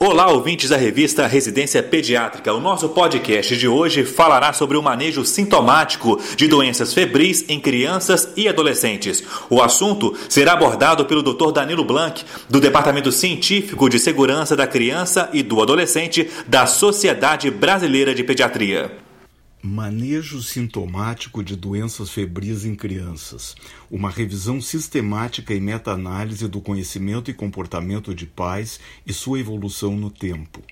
Olá, ouvintes da revista Residência Pediátrica. O nosso podcast de hoje falará sobre o manejo sintomático de doenças febris em crianças e adolescentes. O assunto será abordado pelo Dr. Danilo Blanc, do Departamento Científico de Segurança da Criança e do Adolescente da Sociedade Brasileira de Pediatria. Manejo sintomático de doenças febris em crianças. Uma revisão sistemática e meta-análise do conhecimento e comportamento de pais e sua evolução no tempo.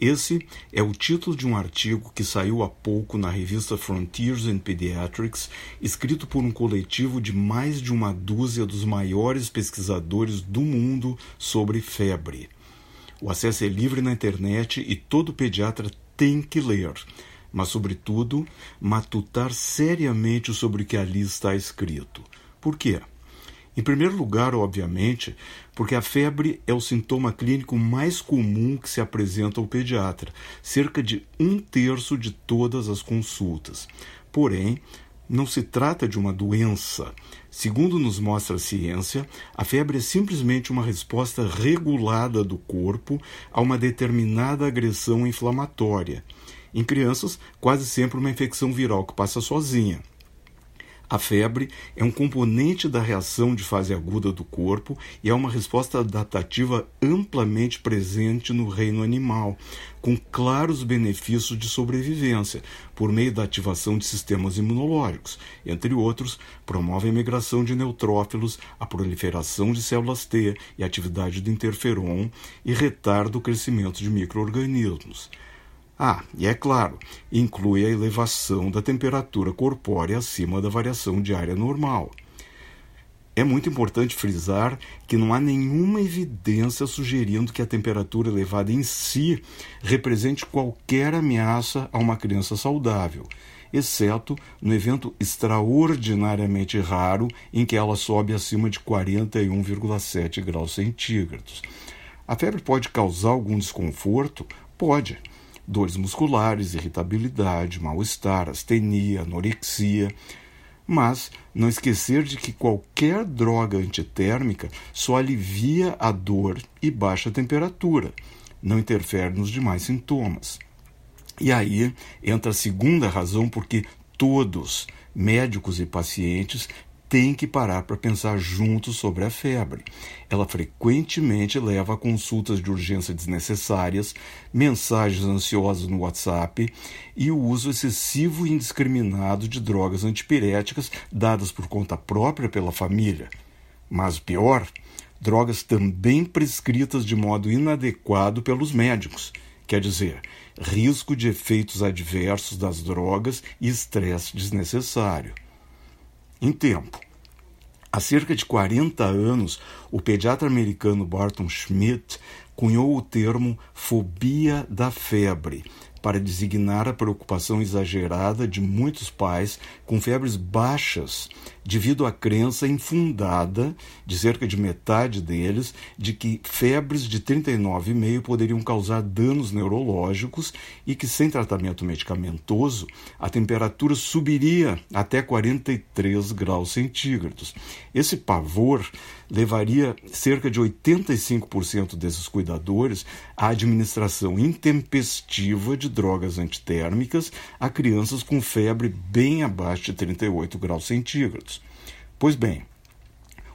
Esse é o título de um artigo que saiu há pouco na revista Frontiers in Pediatrics, escrito por um coletivo de mais de uma dúzia dos maiores pesquisadores do mundo sobre febre. O acesso é livre na internet e todo pediatra tem que ler mas, sobretudo, matutar seriamente sobre o que ali está escrito. Por quê? Em primeiro lugar, obviamente, porque a febre é o sintoma clínico mais comum que se apresenta ao pediatra, cerca de um terço de todas as consultas. Porém, não se trata de uma doença. Segundo nos mostra a ciência, a febre é simplesmente uma resposta regulada do corpo a uma determinada agressão inflamatória. Em crianças, quase sempre uma infecção viral que passa sozinha. A febre é um componente da reação de fase aguda do corpo e é uma resposta adaptativa amplamente presente no reino animal, com claros benefícios de sobrevivência, por meio da ativação de sistemas imunológicos. Entre outros, promove a migração de neutrófilos, a proliferação de células T e a atividade do interferon e retarda o crescimento de microorganismos. Ah, e é claro, inclui a elevação da temperatura corpórea acima da variação diária normal. É muito importante frisar que não há nenhuma evidência sugerindo que a temperatura elevada em si represente qualquer ameaça a uma criança saudável, exceto no evento extraordinariamente raro em que ela sobe acima de 41,7 graus centígrados. A febre pode causar algum desconforto? Pode dores musculares, irritabilidade, mal-estar, astenia, anorexia. Mas não esquecer de que qualquer droga antitérmica só alivia a dor e baixa a temperatura, não interfere nos demais sintomas. E aí entra a segunda razão porque todos, médicos e pacientes, tem que parar para pensar juntos sobre a febre. Ela frequentemente leva a consultas de urgência desnecessárias, mensagens ansiosas no WhatsApp e o uso excessivo e indiscriminado de drogas antipiréticas dadas por conta própria pela família. Mas pior, drogas também prescritas de modo inadequado pelos médicos. Quer dizer, risco de efeitos adversos das drogas e estresse desnecessário. Em tempo. Há cerca de 40 anos, o pediatra americano Barton Schmidt cunhou o termo fobia da febre para designar a preocupação exagerada de muitos pais com febres baixas, devido à crença infundada de cerca de metade deles de que febres de 39,5 poderiam causar danos neurológicos e que, sem tratamento medicamentoso, a temperatura subiria até 43 graus centígrados. Esse pavor levaria cerca de 85% desses cuidadores à administração intempestiva de drogas antitérmicas a crianças com febre bem abaixo de 38 graus centígrados. Pois bem,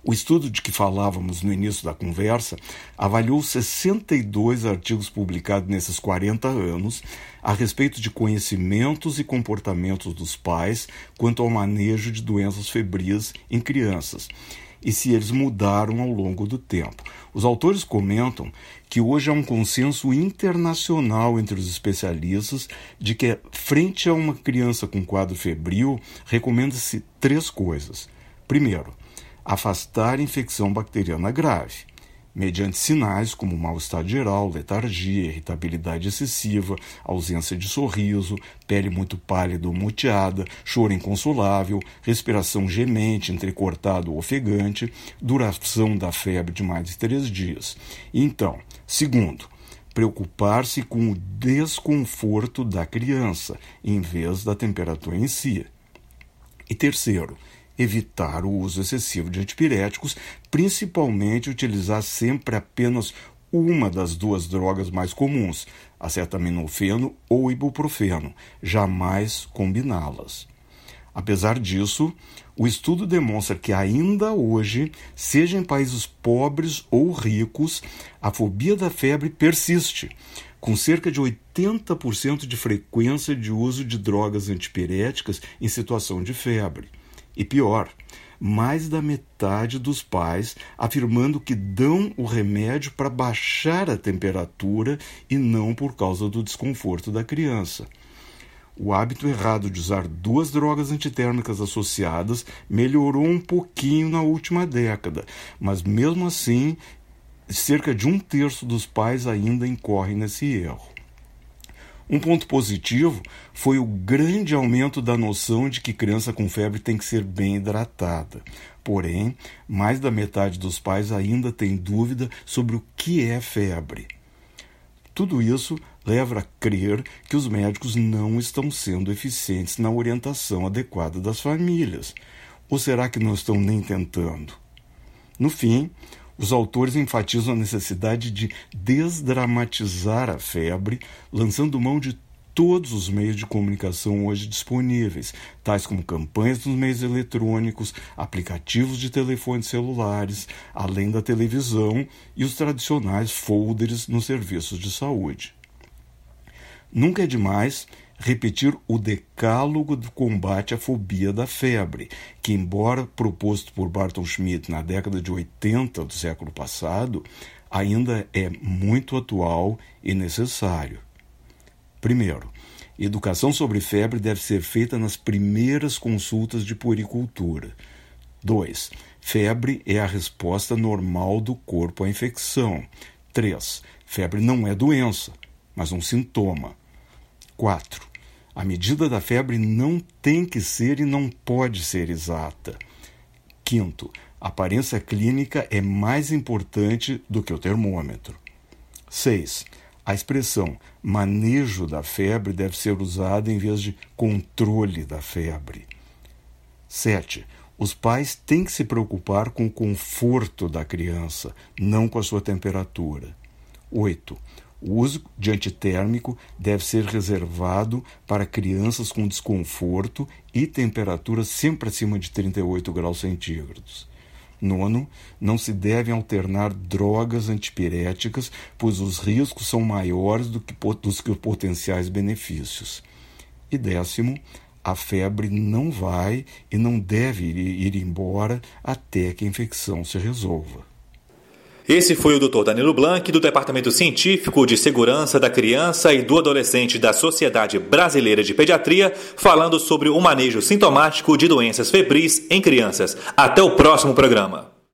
o estudo de que falávamos no início da conversa avaliou 62 artigos publicados nesses 40 anos a respeito de conhecimentos e comportamentos dos pais quanto ao manejo de doenças febris em crianças e se eles mudaram ao longo do tempo. Os autores comentam que hoje há um consenso internacional entre os especialistas de que, frente a uma criança com quadro febril, recomenda-se três coisas. Primeiro, afastar infecção bacteriana grave mediante sinais como mal-estar geral, letargia, irritabilidade excessiva, ausência de sorriso, pele muito pálida ou muteada, choro inconsolável, respiração gemente, entrecortada ou ofegante, duração da febre de mais de três dias. Então, segundo, preocupar-se com o desconforto da criança, em vez da temperatura em si. E terceiro, evitar o uso excessivo de antipiréticos, principalmente utilizar sempre apenas uma das duas drogas mais comuns, acetaminofeno ou ibuprofeno, jamais combiná-las. Apesar disso, o estudo demonstra que ainda hoje, seja em países pobres ou ricos, a fobia da febre persiste, com cerca de 80% de frequência de uso de drogas antipiréticas em situação de febre. E pior, mais da metade dos pais afirmando que dão o remédio para baixar a temperatura e não por causa do desconforto da criança. O hábito errado de usar duas drogas antitérmicas associadas melhorou um pouquinho na última década, mas mesmo assim, cerca de um terço dos pais ainda incorrem nesse erro. Um ponto positivo foi o grande aumento da noção de que criança com febre tem que ser bem hidratada. Porém, mais da metade dos pais ainda tem dúvida sobre o que é febre. Tudo isso leva a crer que os médicos não estão sendo eficientes na orientação adequada das famílias. Ou será que não estão nem tentando? No fim, os autores enfatizam a necessidade de desdramatizar a febre, lançando mão de todos os meios de comunicação hoje disponíveis, tais como campanhas nos meios eletrônicos, aplicativos de telefones celulares, além da televisão e os tradicionais folders nos serviços de saúde. Nunca é demais repetir o decálogo do combate à fobia da febre, que, embora proposto por Barton Schmidt na década de 80 do século passado, ainda é muito atual e necessário. Primeiro, educação sobre febre deve ser feita nas primeiras consultas de puericultura. 2. Febre é a resposta normal do corpo à infecção. 3. Febre não é doença, mas um sintoma. 4. A medida da febre não tem que ser e não pode ser exata. Quinto, a aparência clínica é mais importante do que o termômetro. 6. A expressão manejo da febre deve ser usada em vez de controle da febre. 7. Os pais têm que se preocupar com o conforto da criança, não com a sua temperatura. 8. O uso de antitérmico deve ser reservado para crianças com desconforto e temperatura sempre acima de 38 graus centígrados. Nono, não se devem alternar drogas antipiréticas, pois os riscos são maiores do que, dos que os potenciais benefícios. E décimo, a febre não vai e não deve ir embora até que a infecção se resolva. Esse foi o Dr. Danilo Blanc, do Departamento Científico de Segurança da Criança e do Adolescente da Sociedade Brasileira de Pediatria, falando sobre o manejo sintomático de doenças febris em crianças. Até o próximo programa.